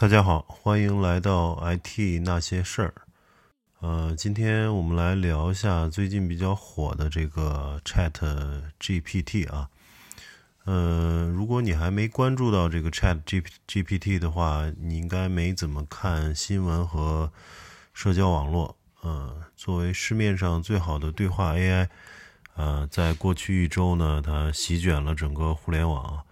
大家好，欢迎来到 IT 那些事儿。呃，今天我们来聊一下最近比较火的这个 Chat GPT 啊。呃，如果你还没关注到这个 Chat G GPT 的话，你应该没怎么看新闻和社交网络。呃，作为市面上最好的对话 AI，呃，在过去一周呢，它席卷了整个互联网。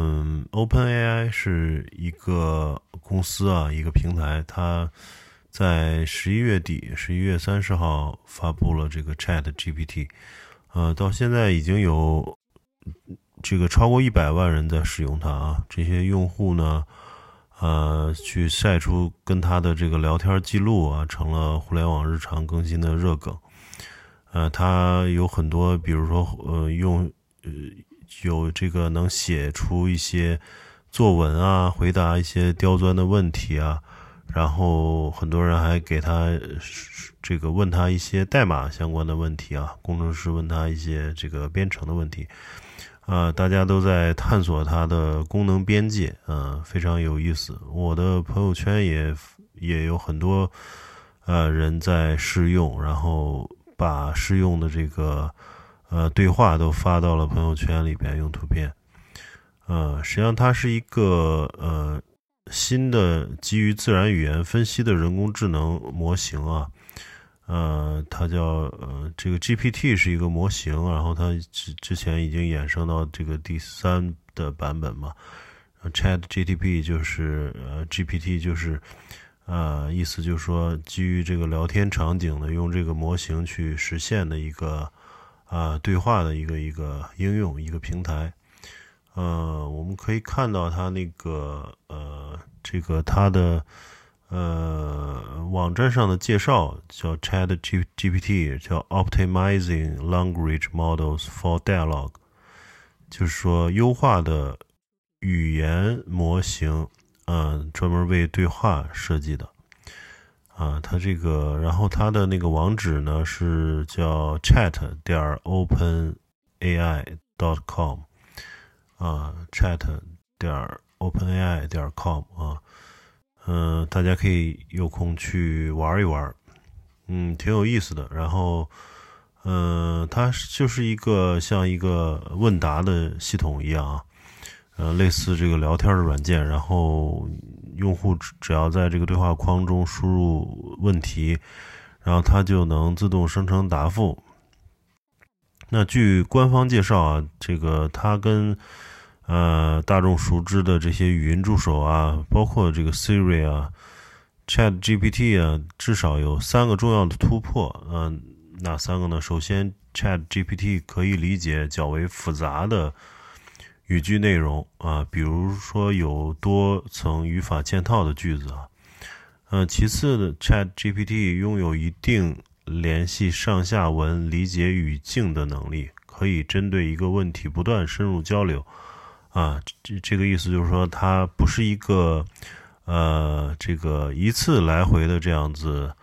嗯，OpenAI 是一个公司啊，一个平台，它在十一月底，十一月三十号发布了这个 Chat GPT，呃，到现在已经有这个超过一百万人在使用它啊。这些用户呢，呃，去晒出跟他的这个聊天记录啊，成了互联网日常更新的热梗。呃，它有很多，比如说，呃，用呃。有这个能写出一些作文啊，回答一些刁钻的问题啊，然后很多人还给他这个问他一些代码相关的问题啊，工程师问他一些这个编程的问题，啊，大家都在探索它的功能边界，嗯，非常有意思。我的朋友圈也也有很多呃人在试用，然后把试用的这个。呃，对话都发到了朋友圈里边，用图片。呃，实际上它是一个呃新的基于自然语言分析的人工智能模型啊。呃，它叫呃这个 GPT 是一个模型，然后它之之前已经衍生到这个第三的版本嘛。Chat GTP 就是呃 GPT 就是呃意思就是说基于这个聊天场景的，用这个模型去实现的一个。啊，对话的一个一个应用，一个平台。呃，我们可以看到它那个呃，这个它的呃网站上的介绍叫 Chat G GPT，叫 Optimizing Language Models for Dialogue，就是说优化的语言模型，嗯，专门为对话设计的。啊，它这个，然后它的那个网址呢是叫 chat 点 open ai dot com，啊，chat 点 open ai 点 com 啊，嗯，大家可以有空去玩一玩，嗯，挺有意思的。然后，嗯，它就是一个像一个问答的系统一样啊，呃，类似这个聊天的软件，然后。用户只只要在这个对话框中输入问题，然后它就能自动生成答复。那据官方介绍啊，这个它跟呃大众熟知的这些语音助手啊，包括这个 Siri 啊、Chat GPT 啊，至少有三个重要的突破。嗯，哪三个呢？首先，Chat GPT 可以理解较为复杂的。语句内容啊，比如说有多层语法嵌套的句子啊，呃，其次的 Chat GPT 拥有一定联系上下文、理解语境的能力，可以针对一个问题不断深入交流啊。这这个意思就是说，它不是一个呃这个一次来回的这样子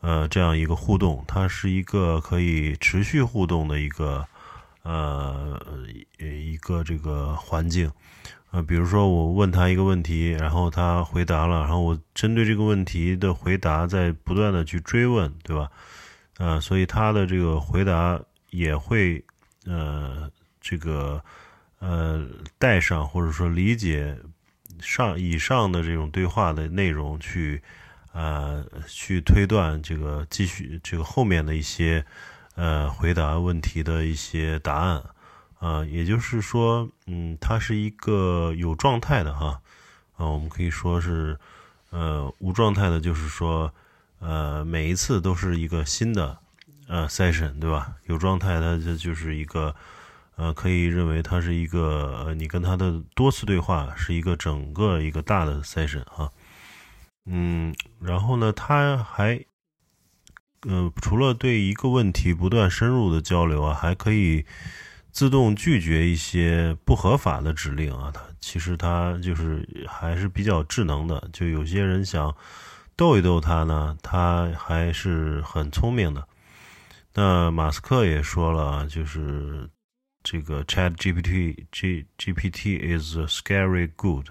呃这样一个互动，它是一个可以持续互动的一个。呃，一个这个环境，呃，比如说我问他一个问题，然后他回答了，然后我针对这个问题的回答在不断的去追问，对吧？呃，所以他的这个回答也会呃，这个呃带上或者说理解上以上的这种对话的内容去呃去推断这个继续这个后面的一些。呃，回答问题的一些答案，啊，也就是说，嗯，它是一个有状态的哈，啊，我们可以说是，呃，无状态的，就是说，呃，每一次都是一个新的呃 session，对吧？有状态，它这就是一个，呃，可以认为它是一个，呃，你跟他的多次对话是一个整个一个大的 session 哈，嗯，然后呢，它还。呃，除了对一个问题不断深入的交流啊，还可以自动拒绝一些不合法的指令啊。它其实它就是还是比较智能的。就有些人想逗一逗它呢，它还是很聪明的。那马斯克也说了，就是这个 Chat GPT G GPT is scary good。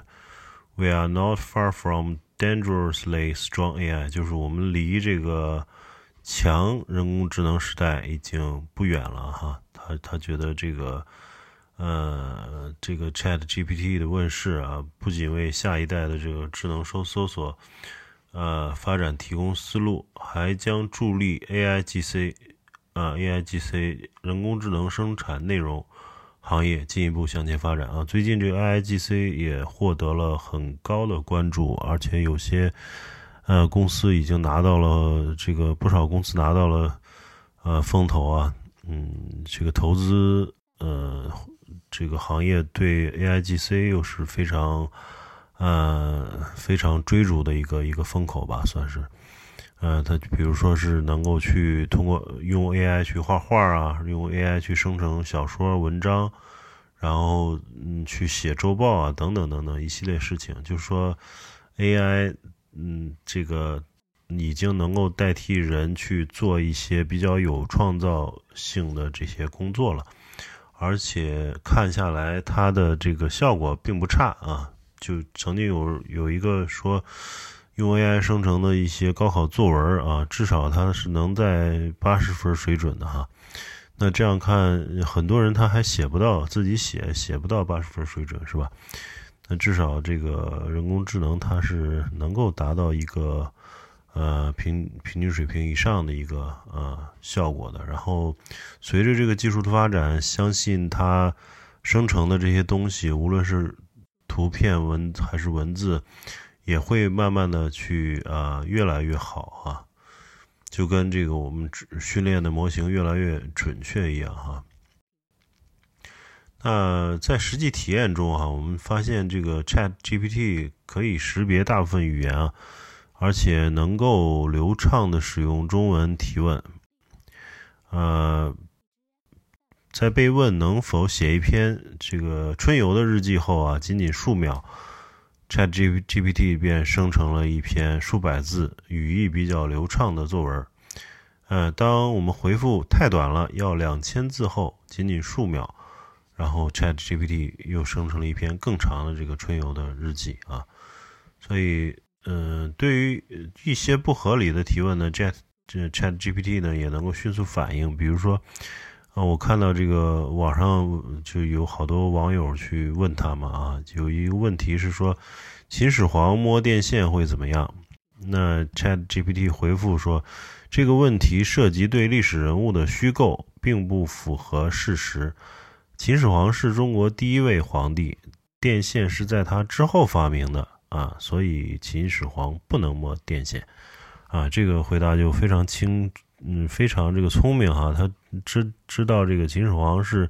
We are not far from dangerously strong AI，就是我们离这个强人工智能时代已经不远了哈。他他觉得这个呃这个 Chat GPT 的问世啊，不仅为下一代的这个智能搜搜索呃发展提供思路，还将助力 AIGC 啊 AIGC 人工智能生产内容。行业进一步向前发展啊！最近这个 AIGC 也获得了很高的关注，而且有些呃公司已经拿到了这个不少公司拿到了呃风投啊，嗯，这个投资呃这个行业对 AIGC 又是非常呃非常追逐的一个一个风口吧，算是。呃，它比如说是能够去通过用 AI 去画画啊，用 AI 去生成小说、文章，然后嗯去写周报啊，等等等等一系列事情。就是说，AI 嗯这个已经能够代替人去做一些比较有创造性的这些工作了，而且看下来它的这个效果并不差啊。就曾经有有一个说。用 AI 生成的一些高考作文啊，至少它是能在八十分水准的哈。那这样看，很多人他还写不到自己写写不到八十分水准是吧？那至少这个人工智能它是能够达到一个呃平平均水平以上的一个呃效果的。然后随着这个技术的发展，相信它生成的这些东西，无论是图片、文还是文字。也会慢慢的去啊越来越好哈，就跟这个我们训练的模型越来越准确一样哈。那在实际体验中哈，我们发现这个 Chat GPT 可以识别大部分语言啊，而且能够流畅的使用中文提问。呃，在被问能否写一篇这个春游的日记后啊，仅仅数秒。Chat G GPT 便生成了一篇数百字、语义比较流畅的作文。呃，当我们回复太短了，要两千字后，仅仅数秒，然后 Chat GPT 又生成了一篇更长的这个春游的日记啊。所以，嗯，对于一些不合理的提问呢，Chat 这 Chat GPT 呢也能够迅速反应。比如说，啊，我看到这个网上就有好多网友去问他们啊，有一个问题是说，秦始皇摸电线会怎么样？那 Chat GPT 回复说，这个问题涉及对历史人物的虚构，并不符合事实。秦始皇是中国第一位皇帝，电线是在他之后发明的啊，所以秦始皇不能摸电线。啊，这个回答就非常清。嗯，非常这个聪明哈，他知知道这个秦始皇是，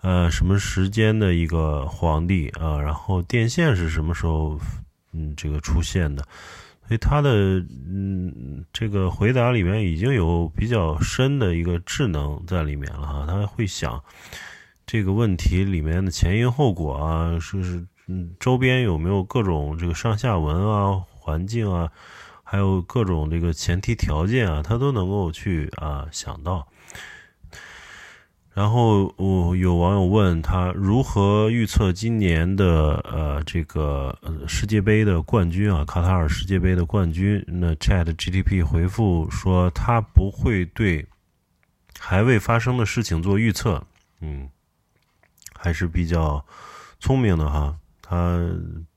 呃，什么时间的一个皇帝啊？然后电线是什么时候嗯这个出现的？所以他的嗯这个回答里面已经有比较深的一个智能在里面了哈。他会想这个问题里面的前因后果啊，是是嗯周边有没有各种这个上下文啊、环境啊。还有各种这个前提条件啊，他都能够去啊想到。然后我有网友问他如何预测今年的呃这个世界杯的冠军啊，卡塔尔世界杯的冠军。那 Chat GTP 回复说他不会对还未发生的事情做预测。嗯，还是比较聪明的哈，他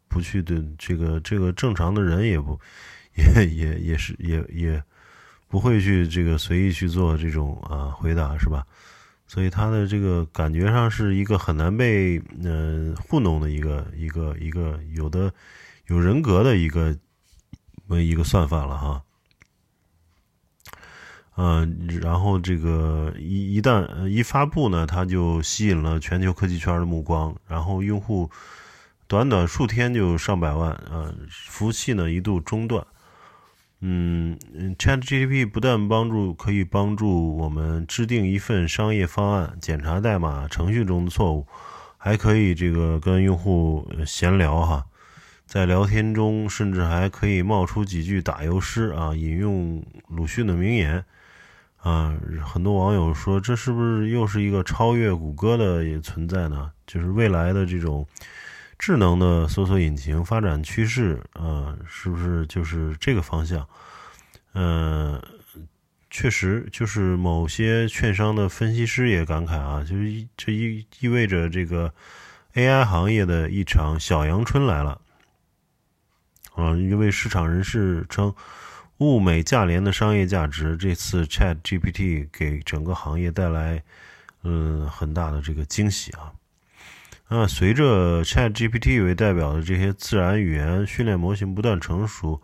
不去对这个这个正常的人也不。也也也是也也不会去这个随意去做这种啊回答是吧？所以他的这个感觉上是一个很难被嗯糊弄的一个一个一个有的有人格的一个一个算法了哈。嗯，然后这个一一旦一发布呢，它就吸引了全球科技圈的目光，然后用户短短数天就上百万啊，服务器呢一度中断。嗯，ChatGPT 不但帮助可以帮助我们制定一份商业方案、检查代码程序中的错误，还可以这个跟用户闲聊哈，在聊天中甚至还可以冒出几句打油诗啊，引用鲁迅的名言啊。很多网友说，这是不是又是一个超越谷歌的存在呢？就是未来的这种智能的搜索引擎发展趋势啊，是不是就是这个方向？嗯，确实，就是某些券商的分析师也感慨啊，就是这意意味着这个 AI 行业的一场小阳春来了。啊，一位市场人士称，物美价廉的商业价值，这次 Chat GPT 给整个行业带来嗯很大的这个惊喜啊。那随着 Chat GPT 为代表的这些自然语言训练模型不断成熟，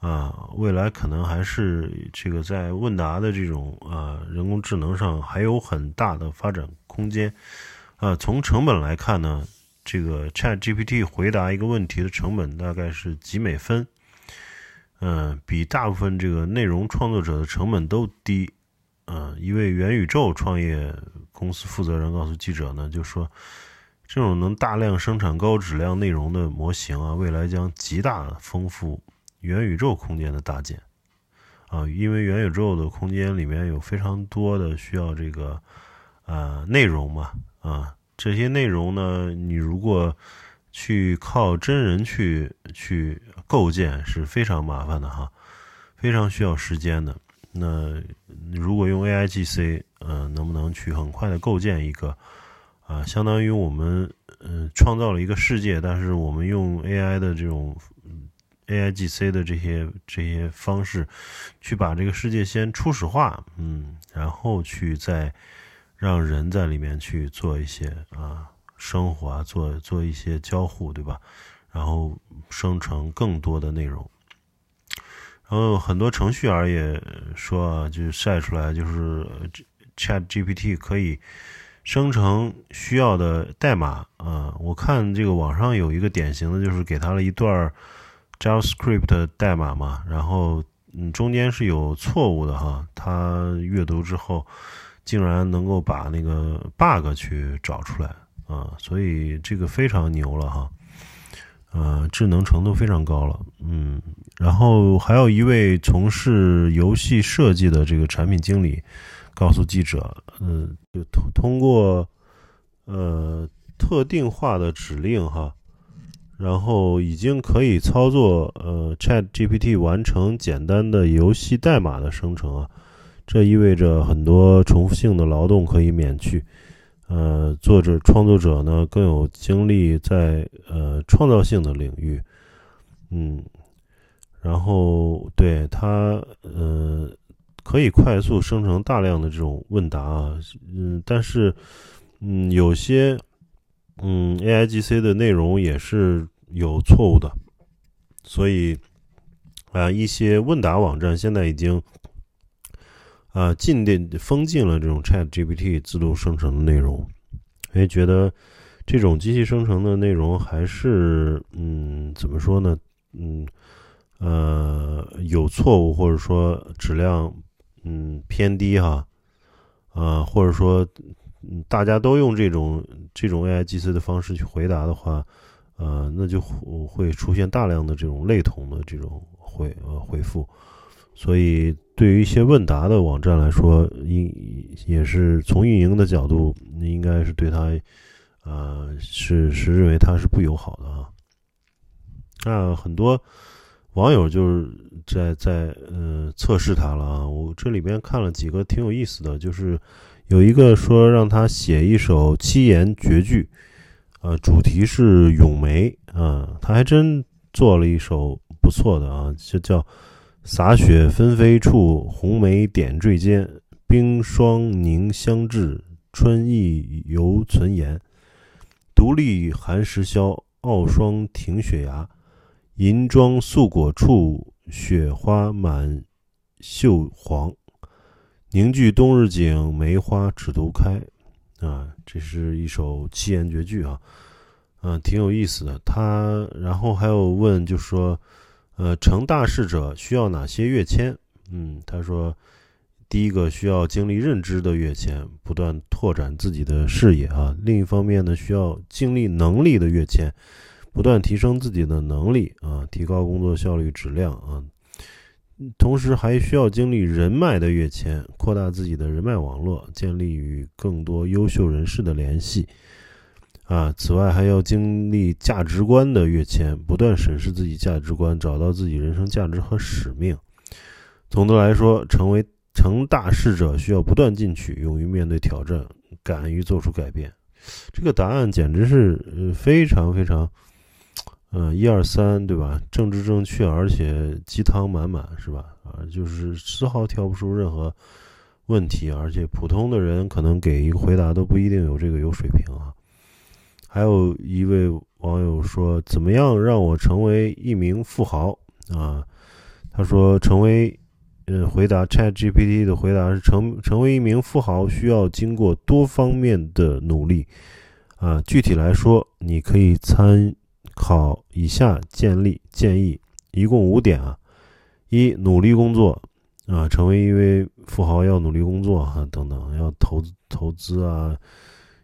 啊，未来可能还是这个在问答的这种啊人工智能上还有很大的发展空间。啊，从成本来看呢，这个 Chat GPT 回答一个问题的成本大概是几美分，嗯，比大部分这个内容创作者的成本都低。嗯，一位元宇宙创业公司负责人告诉记者呢，就说。这种能大量生产高质量内容的模型啊，未来将极大丰富元宇宙空间的搭建啊，因为元宇宙的空间里面有非常多的需要这个啊内容嘛啊，这些内容呢，你如果去靠真人去去构建是非常麻烦的哈，非常需要时间的。那如果用 AIGC，嗯，能不能去很快的构建一个？啊，相当于我们嗯创造了一个世界，但是我们用 AI 的这种 AIGC 的这些这些方式，去把这个世界先初始化，嗯，然后去再让人在里面去做一些啊生活啊，做做一些交互，对吧？然后生成更多的内容。然后很多程序员也说啊，就晒出来，就是 Chat GPT 可以。生成需要的代码啊，我看这个网上有一个典型的，就是给他了一段 JavaScript 代码嘛，然后嗯中间是有错误的哈，他阅读之后竟然能够把那个 bug 去找出来啊，所以这个非常牛了哈，呃，智能程度非常高了，嗯，然后还有一位从事游戏设计的这个产品经理。告诉记者，嗯，就通通过呃特定化的指令哈，然后已经可以操作呃 Chat GPT 完成简单的游戏代码的生成啊，这意味着很多重复性的劳动可以免去，呃，作者创作者呢更有精力在呃创造性的领域，嗯，然后对他呃。可以快速生成大量的这种问答啊，嗯，但是，嗯，有些，嗯，AIGC 的内容也是有错误的，所以，啊，一些问答网站现在已经，啊，禁电封禁了这种 ChatGPT 自动生成的内容，因为觉得这种机器生成的内容还是，嗯，怎么说呢，嗯，呃，有错误或者说质量。嗯，偏低哈，啊，或者说，大家都用这种这种 AI G C 的方式去回答的话，呃，那就会出现大量的这种类同的这种回呃回复，所以对于一些问答的网站来说，应也是从运营的角度，应该是对它，呃，是是认为它是不友好的啊，那很多。网友就是在在呃测试它了啊，我这里边看了几个挺有意思的，就是有一个说让他写一首七言绝句，呃，主题是咏梅啊，他还真做了一首不错的啊，就叫洒雪纷飞处，红梅点缀间，冰霜凝香至，春意犹存颜，独立寒石消，傲霜停雪崖。银装素裹处，雪花满绣黄。凝聚冬日景，梅花只独开。啊，这是一首七言绝句啊，嗯，挺有意思的。他然后还有问，就说，呃，成大事者需要哪些跃迁？嗯，他说，第一个需要经历认知的跃迁，不断拓展自己的视野啊。另一方面呢，需要经历能力的跃迁。不断提升自己的能力啊，提高工作效率质量啊，同时还需要经历人脉的跃迁，扩大自己的人脉网络，建立与更多优秀人士的联系啊，此外还要经历价值观的跃迁，不断审视自己价值观，找到自己人生价值和使命。总的来说，成为成大事者需要不断进取，勇于面对挑战，敢于做出改变。这个答案简直是呃非常非常，嗯，一二三，对吧？政治正确，而且鸡汤满满，是吧？啊，就是丝毫挑不出任何问题，而且普通的人可能给一个回答都不一定有这个有水平啊。还有一位网友说：“怎么样让我成为一名富豪？”啊，他说：“成为，嗯，回答 Chat GPT 的回答是成成为一名富豪需要经过多方面的努力。啊，具体来说，你可以参考以下建立建议，一共五点啊：一、努力工作，啊，成为一位富豪要努力工作啊，等等，要投投资啊。”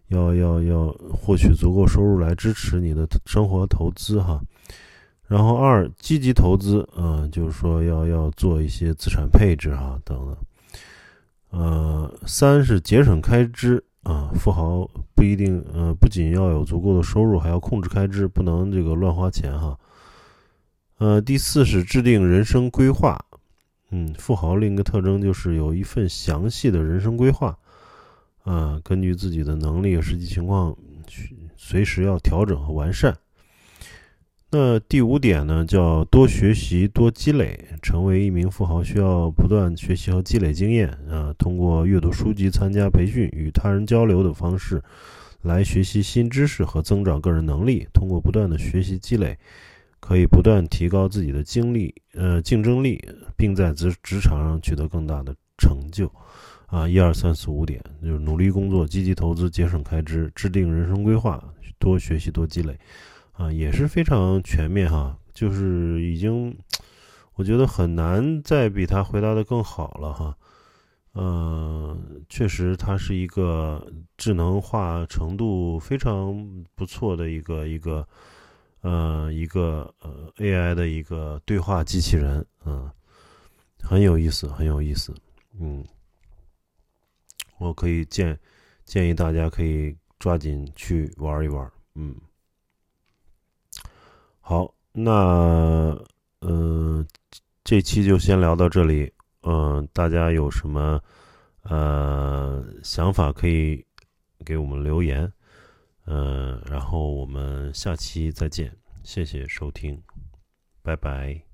要要要获取足够收入来支持你的生活投资哈，然后二积极投资，嗯，就是说要要做一些资产配置哈等等，呃，三是节省开支啊，富豪不一定呃不仅要有足够的收入，还要控制开支，不能这个乱花钱哈，呃，第四是制定人生规划，嗯，富豪另一个特征就是有一份详细的人生规划。啊，根据自己的能力和实际情况去随时要调整和完善。那第五点呢，叫多学习、多积累。成为一名富豪需要不断学习和积累经验啊，通过阅读书籍、参加培训、与他人交流的方式来学习新知识和增长个人能力。通过不断的学习积累，可以不断提高自己的精力呃竞争力，并在职职场上取得更大的成就。啊，一二三四五点，就是努力工作、积极投资、节省开支、制定人生规划、多学习、多积累，啊，也是非常全面哈。就是已经，我觉得很难再比他回答的更好了哈。嗯，确实，它是一个智能化程度非常不错的一个一个，呃，一个呃 AI 的一个对话机器人，嗯，很有意思，很有意思，嗯。我可以建建议大家可以抓紧去玩一玩，嗯，好，那嗯，这期就先聊到这里，嗯，大家有什么呃想法可以给我们留言，嗯，然后我们下期再见，谢谢收听，拜拜。